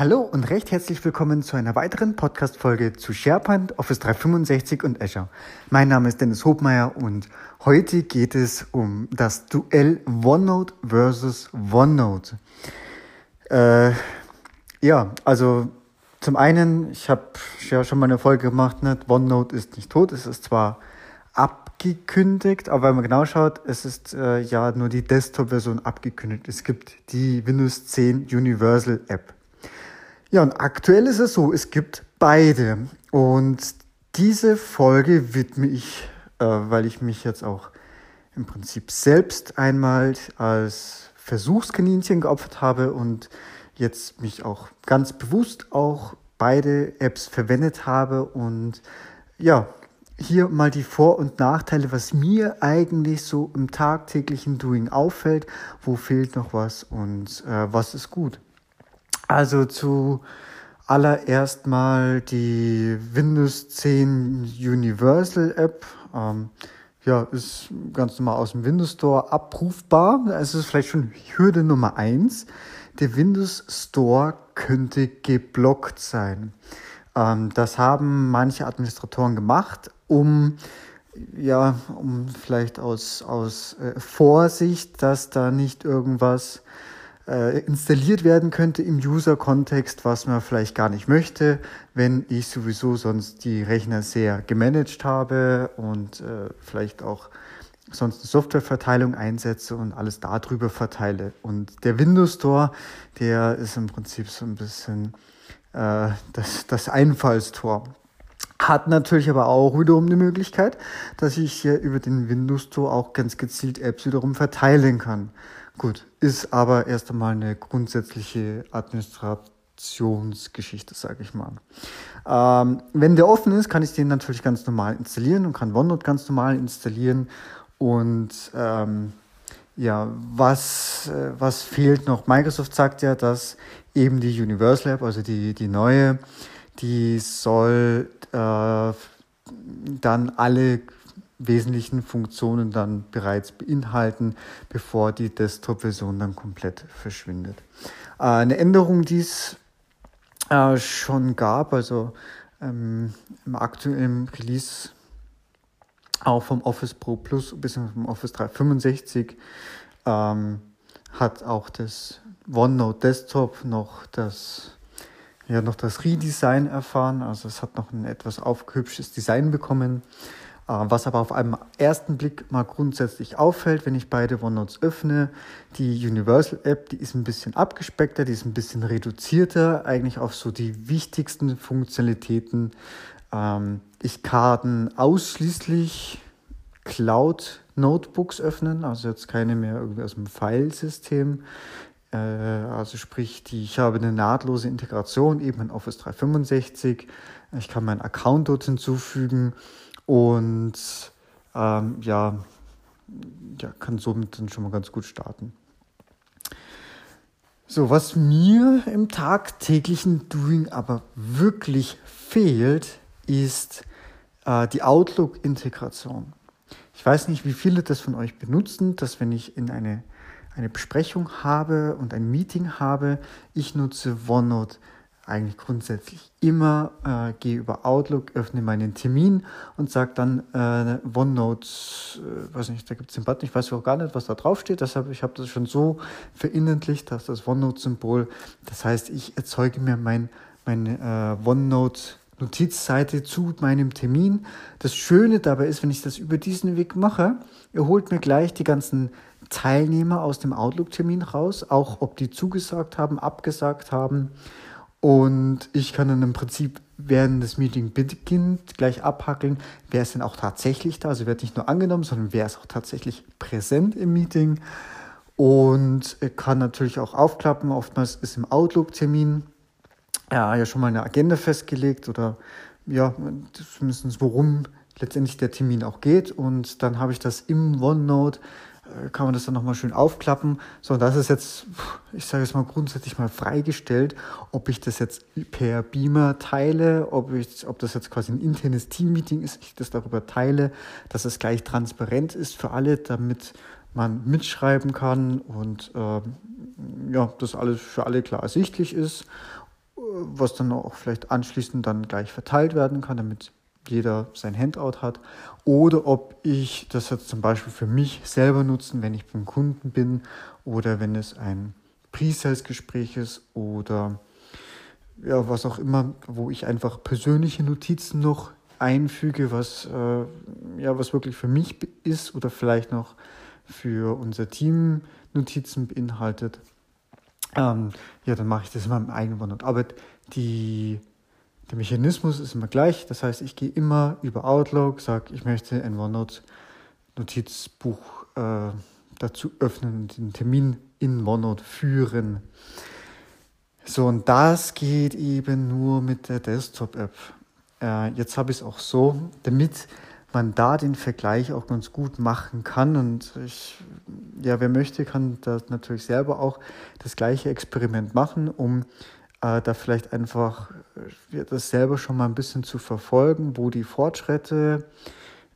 Hallo und recht herzlich willkommen zu einer weiteren Podcast-Folge zu SharePoint, Office 365 und Azure. Mein Name ist Dennis Hobmeier und heute geht es um das Duell OneNote versus OneNote. Äh, ja, also zum einen, ich habe ja schon mal eine Folge gemacht, ne? OneNote ist nicht tot, es ist zwar abgekündigt, aber wenn man genau schaut, es ist äh, ja nur die Desktop-Version abgekündigt. Es gibt die Windows 10 Universal App. Ja, und aktuell ist es so, es gibt beide. Und diese Folge widme ich, äh, weil ich mich jetzt auch im Prinzip selbst einmal als Versuchskaninchen geopfert habe und jetzt mich auch ganz bewusst auch beide Apps verwendet habe und ja, hier mal die Vor- und Nachteile, was mir eigentlich so im tagtäglichen Doing auffällt, wo fehlt noch was und äh, was ist gut. Also zu allererst mal die Windows 10 Universal App. Ähm, ja, ist ganz normal aus dem Windows Store abrufbar. Es ist vielleicht schon Hürde Nummer eins. Der Windows Store könnte geblockt sein. Ähm, das haben manche Administratoren gemacht, um ja, um vielleicht aus, aus äh, Vorsicht, dass da nicht irgendwas äh, installiert werden könnte im User-Kontext, was man vielleicht gar nicht möchte, wenn ich sowieso sonst die Rechner sehr gemanagt habe und äh, vielleicht auch sonst eine Softwareverteilung einsetze und alles darüber verteile. Und der Windows Store, der ist im Prinzip so ein bisschen äh, das, das Einfallstor. Hat natürlich aber auch wiederum die Möglichkeit, dass ich hier über den Windows Store auch ganz gezielt Apps wiederum verteilen kann. Gut, ist aber erst einmal eine grundsätzliche Administrationsgeschichte, sage ich mal. Ähm, wenn der offen ist, kann ich den natürlich ganz normal installieren und kann OneNote ganz normal installieren. Und ähm, ja, was, äh, was fehlt noch? Microsoft sagt ja, dass eben die Universal App, also die, die neue, die soll äh, dann alle wesentlichen Funktionen dann bereits beinhalten, bevor die Desktop-Version dann komplett verschwindet. Äh, eine Änderung, die es äh, schon gab, also ähm, im aktuellen Release auch vom Office Pro Plus bis zum Office 365 ähm, hat auch das OneNote Desktop noch das ja noch das Redesign erfahren, also es hat noch ein etwas aufgehübschtes Design bekommen. Äh, was aber auf einem ersten Blick mal grundsätzlich auffällt, wenn ich beide OneNotes öffne, die Universal App, die ist ein bisschen abgespeckter, die ist ein bisschen reduzierter, eigentlich auf so die wichtigsten Funktionalitäten. Ähm, ich kann ausschließlich Cloud Notebooks öffnen, also jetzt keine mehr irgendwie aus dem Filesystem. Äh, also sprich, die, ich habe eine nahtlose Integration eben in Office 365. Ich kann meinen Account dort hinzufügen und ähm, ja, ja, kann somit dann schon mal ganz gut starten. So, was mir im tagtäglichen Doing aber wirklich fehlt, ist äh, die Outlook-Integration. Ich weiß nicht, wie viele das von euch benutzen, dass wenn ich in eine, eine Besprechung habe und ein Meeting habe, ich nutze OneNote eigentlich grundsätzlich immer, äh, gehe über Outlook, öffne meinen Termin und sage dann äh, OneNote, äh, weiß nicht, da gibt es den Button, ich weiß auch gar nicht, was da drauf steht, deshalb ich habe das schon so verinnerlicht, dass das OneNote-Symbol, das heißt, ich erzeuge mir mein, meine äh, OneNote Notizseite zu meinem Termin. Das Schöne dabei ist, wenn ich das über diesen Weg mache, er holt mir gleich die ganzen Teilnehmer aus dem Outlook-Termin raus, auch ob die zugesagt haben, abgesagt haben und ich kann dann im Prinzip während das Meeting beginnt gleich abhackeln, wer ist denn auch tatsächlich da. Also wird nicht nur angenommen, sondern wer ist auch tatsächlich präsent im Meeting. Und kann natürlich auch aufklappen. Oftmals ist im Outlook-Termin ja, ja schon mal eine Agenda festgelegt oder ja, zumindest worum letztendlich der Termin auch geht. Und dann habe ich das im OneNote äh, kann man das dann nochmal schön aufklappen. So, das ist jetzt, ich sage jetzt mal grundsätzlich mal freigestellt, ob ich das jetzt per Beamer teile, ob, ich, ob das jetzt quasi ein internes Team-Meeting ist, ich das darüber teile, dass es gleich transparent ist für alle, damit man mitschreiben kann und ähm, ja, das alles für alle klar ersichtlich ist. was dann auch vielleicht anschließend dann gleich verteilt werden kann, damit jeder sein Handout hat. Oder ob ich das jetzt zum Beispiel für mich selber nutzen, wenn ich beim Kunden bin oder wenn es ein Pre-Sales-Gespräch ist oder ja, was auch immer, wo ich einfach persönliche Notizen noch einfüge, was, äh, ja, was wirklich für mich ist oder vielleicht noch für unser Team Notizen beinhaltet. Ähm, ja, dann mache ich das immer im eigenen OneNote. Aber die, der Mechanismus ist immer gleich. Das heißt, ich gehe immer über Outlook, sage, ich möchte ein OneNote-Notizbuch äh, dazu öffnen und den Termin in OneNote führen. So, und das geht eben nur mit der Desktop-App. Äh, jetzt habe ich es auch so, damit man da den Vergleich auch ganz gut machen kann. Und ich, ja, wer möchte, kann da natürlich selber auch das gleiche Experiment machen, um äh, da vielleicht einfach äh, das selber schon mal ein bisschen zu verfolgen, wo die Fortschritte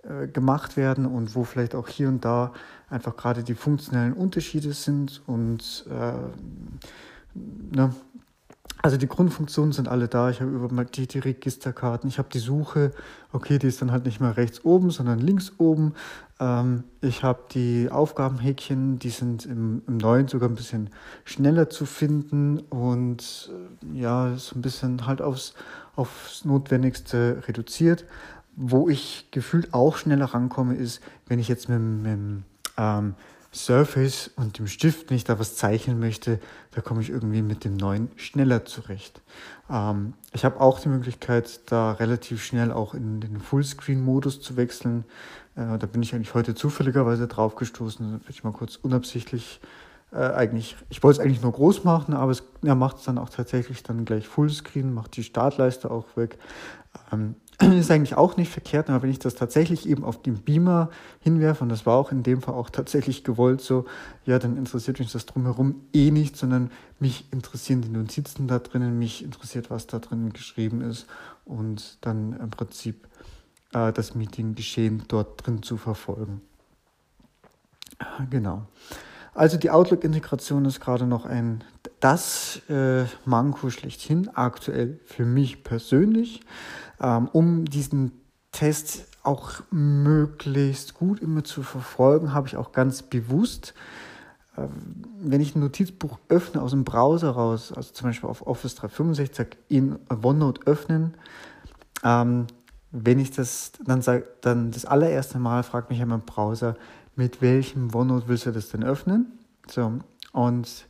äh, gemacht werden und wo vielleicht auch hier und da einfach gerade die funktionellen Unterschiede sind und äh, ne, also die Grundfunktionen sind alle da. Ich habe über die, die Registerkarten, ich habe die Suche, okay, die ist dann halt nicht mehr rechts oben, sondern links oben. Ähm, ich habe die Aufgabenhäkchen, die sind im, im neuen sogar ein bisschen schneller zu finden und äh, ja, so ein bisschen halt aufs, aufs Notwendigste reduziert. Wo ich gefühlt auch schneller rankomme, ist, wenn ich jetzt mit, mit ähm, Surface und dem Stift, wenn ich da was zeichnen möchte, da komme ich irgendwie mit dem neuen schneller zurecht. Ähm, ich habe auch die Möglichkeit, da relativ schnell auch in den Fullscreen-Modus zu wechseln. Äh, da bin ich eigentlich heute zufälligerweise drauf gestoßen. Bin ich mal kurz unabsichtlich äh, eigentlich, ich wollte es eigentlich nur groß machen, aber es ja, macht es dann auch tatsächlich dann gleich Fullscreen, macht die Startleiste auch weg. Ähm, ist eigentlich auch nicht verkehrt, aber wenn ich das tatsächlich eben auf den Beamer hinwerfe, und das war auch in dem Fall auch tatsächlich gewollt so, ja, dann interessiert mich das drumherum eh nicht, sondern mich interessieren die Notizen da drinnen, mich interessiert, was da drinnen geschrieben ist und dann im Prinzip äh, das Meeting-Geschehen dort drin zu verfolgen. Genau. Also die Outlook-Integration ist gerade noch ein das äh, Manko schlechthin aktuell für mich persönlich ähm, um diesen Test auch möglichst gut immer zu verfolgen, habe ich auch ganz bewusst, äh, wenn ich ein Notizbuch öffne aus dem Browser raus, also zum Beispiel auf Office 365 in OneNote öffnen, ähm, wenn ich das dann sage, dann das allererste Mal fragt mich ja mein Browser, mit welchem OneNote willst du das denn öffnen? So, und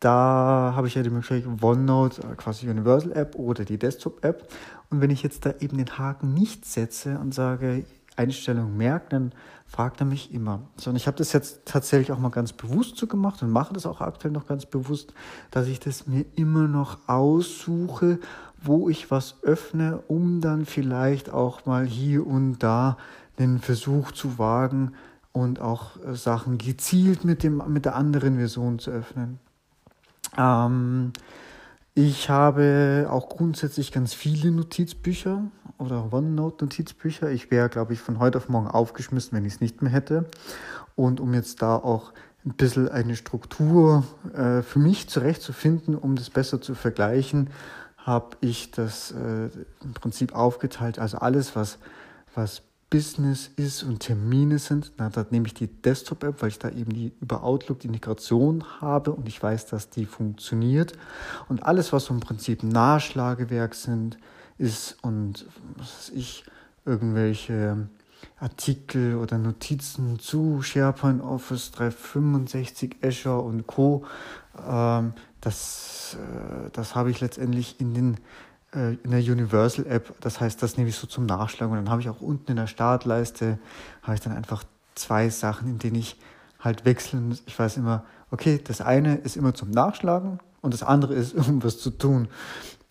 da habe ich ja die Möglichkeit OneNote, äh, quasi Universal App oder die Desktop App. Und wenn ich jetzt da eben den Haken nicht setze und sage, Einstellung merken, dann fragt er mich immer. So, und ich habe das jetzt tatsächlich auch mal ganz bewusst so gemacht und mache das auch aktuell noch ganz bewusst, dass ich das mir immer noch aussuche, wo ich was öffne, um dann vielleicht auch mal hier und da den Versuch zu wagen und auch äh, Sachen gezielt mit, dem, mit der anderen Version zu öffnen. Ähm, ich habe auch grundsätzlich ganz viele Notizbücher oder OneNote-Notizbücher. Ich wäre, glaube ich, von heute auf morgen aufgeschmissen, wenn ich es nicht mehr hätte. Und um jetzt da auch ein bisschen eine Struktur äh, für mich zurechtzufinden, um das besser zu vergleichen, habe ich das äh, im Prinzip aufgeteilt. Also alles, was, was Business ist und Termine sind, na, da nehme ich die Desktop-App, weil ich da eben die über Outlook die Integration habe und ich weiß, dass die funktioniert. Und alles, was so im Prinzip Nachschlagewerk sind, ist und was weiß ich, irgendwelche Artikel oder Notizen zu SharePoint Office 365, Azure und Co. Ähm, das, äh, das habe ich letztendlich in den äh, in der Universal App. Das heißt, das nehme ich so zum Nachschlagen. Und dann habe ich auch unten in der Startleiste, habe ich dann einfach zwei Sachen, in denen ich halt wechseln. Ich weiß immer, okay, das eine ist immer zum Nachschlagen und das andere ist, um was zu tun.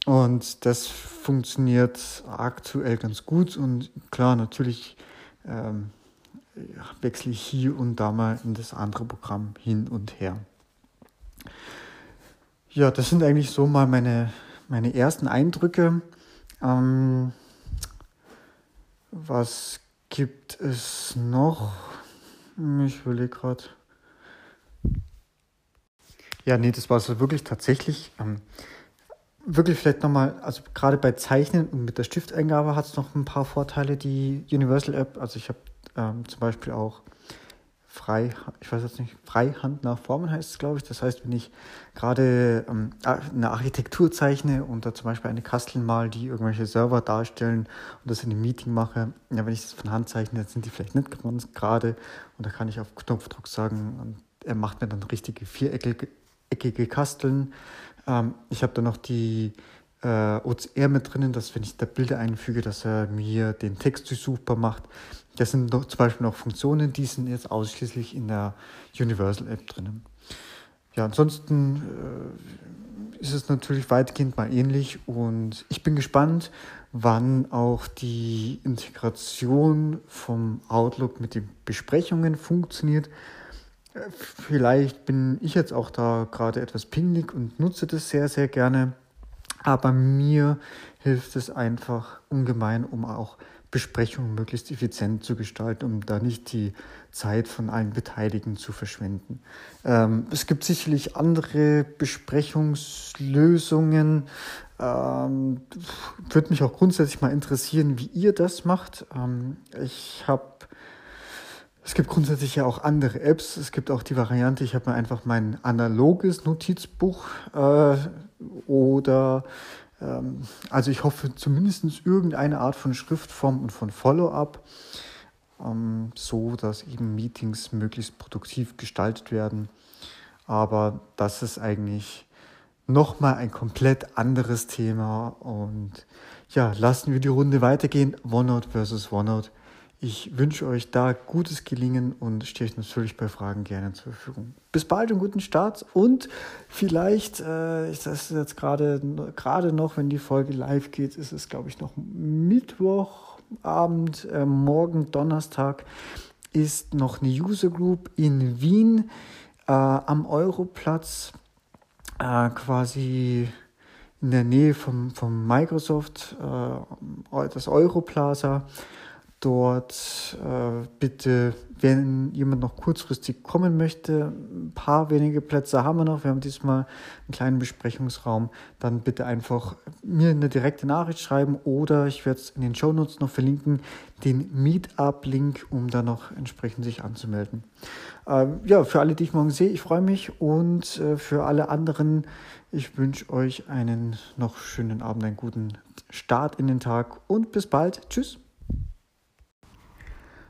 Und das funktioniert aktuell ganz gut. Und klar, natürlich ähm, wechsle ich hier und da mal in das andere Programm hin und her. Ja, das sind eigentlich so mal meine meine ersten Eindrücke. Ähm, was gibt es noch? Ich überlege gerade. Ja, nee, das war so wirklich tatsächlich ähm, wirklich vielleicht nochmal, also gerade bei Zeichnen und mit der Stifteingabe hat es noch ein paar Vorteile, die Universal App. Also ich habe ähm, zum Beispiel auch frei, ich weiß jetzt nicht, Freihand nach Formen heißt es, glaube ich. Das heißt, wenn ich gerade ähm, eine Architektur zeichne und da zum Beispiel eine Kastel mal, die irgendwelche Server darstellen und das in einem Meeting mache, ja, wenn ich das von Hand zeichne, dann sind die vielleicht nicht ganz gerade und da kann ich auf Knopfdruck sagen, er macht mir dann richtige viereckige eckige Kasteln. Ähm, ich habe da noch die äh, OCR mit drinnen, dass wenn ich da Bilder einfüge, dass er mir den Text durchsuchbar macht. Das sind noch, zum Beispiel noch Funktionen, die sind jetzt ausschließlich in der Universal App drinnen. Ja, ansonsten äh, ist es natürlich weitgehend mal ähnlich und ich bin gespannt, wann auch die Integration vom Outlook mit den Besprechungen funktioniert. Äh, vielleicht bin ich jetzt auch da gerade etwas pingelig und nutze das sehr, sehr gerne. Aber mir hilft es einfach ungemein, um auch Besprechungen möglichst effizient zu gestalten, um da nicht die Zeit von allen Beteiligten zu verschwenden. Ähm, es gibt sicherlich andere Besprechungslösungen. Ähm, würde mich auch grundsätzlich mal interessieren, wie ihr das macht. Ähm, ich habe es gibt grundsätzlich ja auch andere Apps. Es gibt auch die Variante, ich habe mir einfach mein analoges Notizbuch äh, oder ähm, also ich hoffe zumindest irgendeine Art von Schriftform und von Follow-up, ähm, so dass eben Meetings möglichst produktiv gestaltet werden. Aber das ist eigentlich nochmal ein komplett anderes Thema. Und ja, lassen wir die Runde weitergehen. OneNote versus OneNote. Ich wünsche euch da gutes Gelingen und stehe euch natürlich bei Fragen gerne zur Verfügung. Bis bald und guten Start und vielleicht, äh, das ist jetzt gerade gerade noch, wenn die Folge live geht, ist es glaube ich noch Mittwochabend, äh, morgen Donnerstag ist noch eine User Group in Wien äh, am Europlatz, äh, quasi in der Nähe vom, vom Microsoft, äh, das Europlaza dort äh, bitte, wenn jemand noch kurzfristig kommen möchte, ein paar wenige Plätze haben wir noch. Wir haben diesmal einen kleinen Besprechungsraum. Dann bitte einfach mir eine direkte Nachricht schreiben oder ich werde es in den Show Notes noch verlinken, den Meetup-Link, um da noch entsprechend sich anzumelden. Ähm, ja, für alle, die ich morgen sehe, ich freue mich und äh, für alle anderen, ich wünsche euch einen noch schönen Abend, einen guten Start in den Tag und bis bald. Tschüss.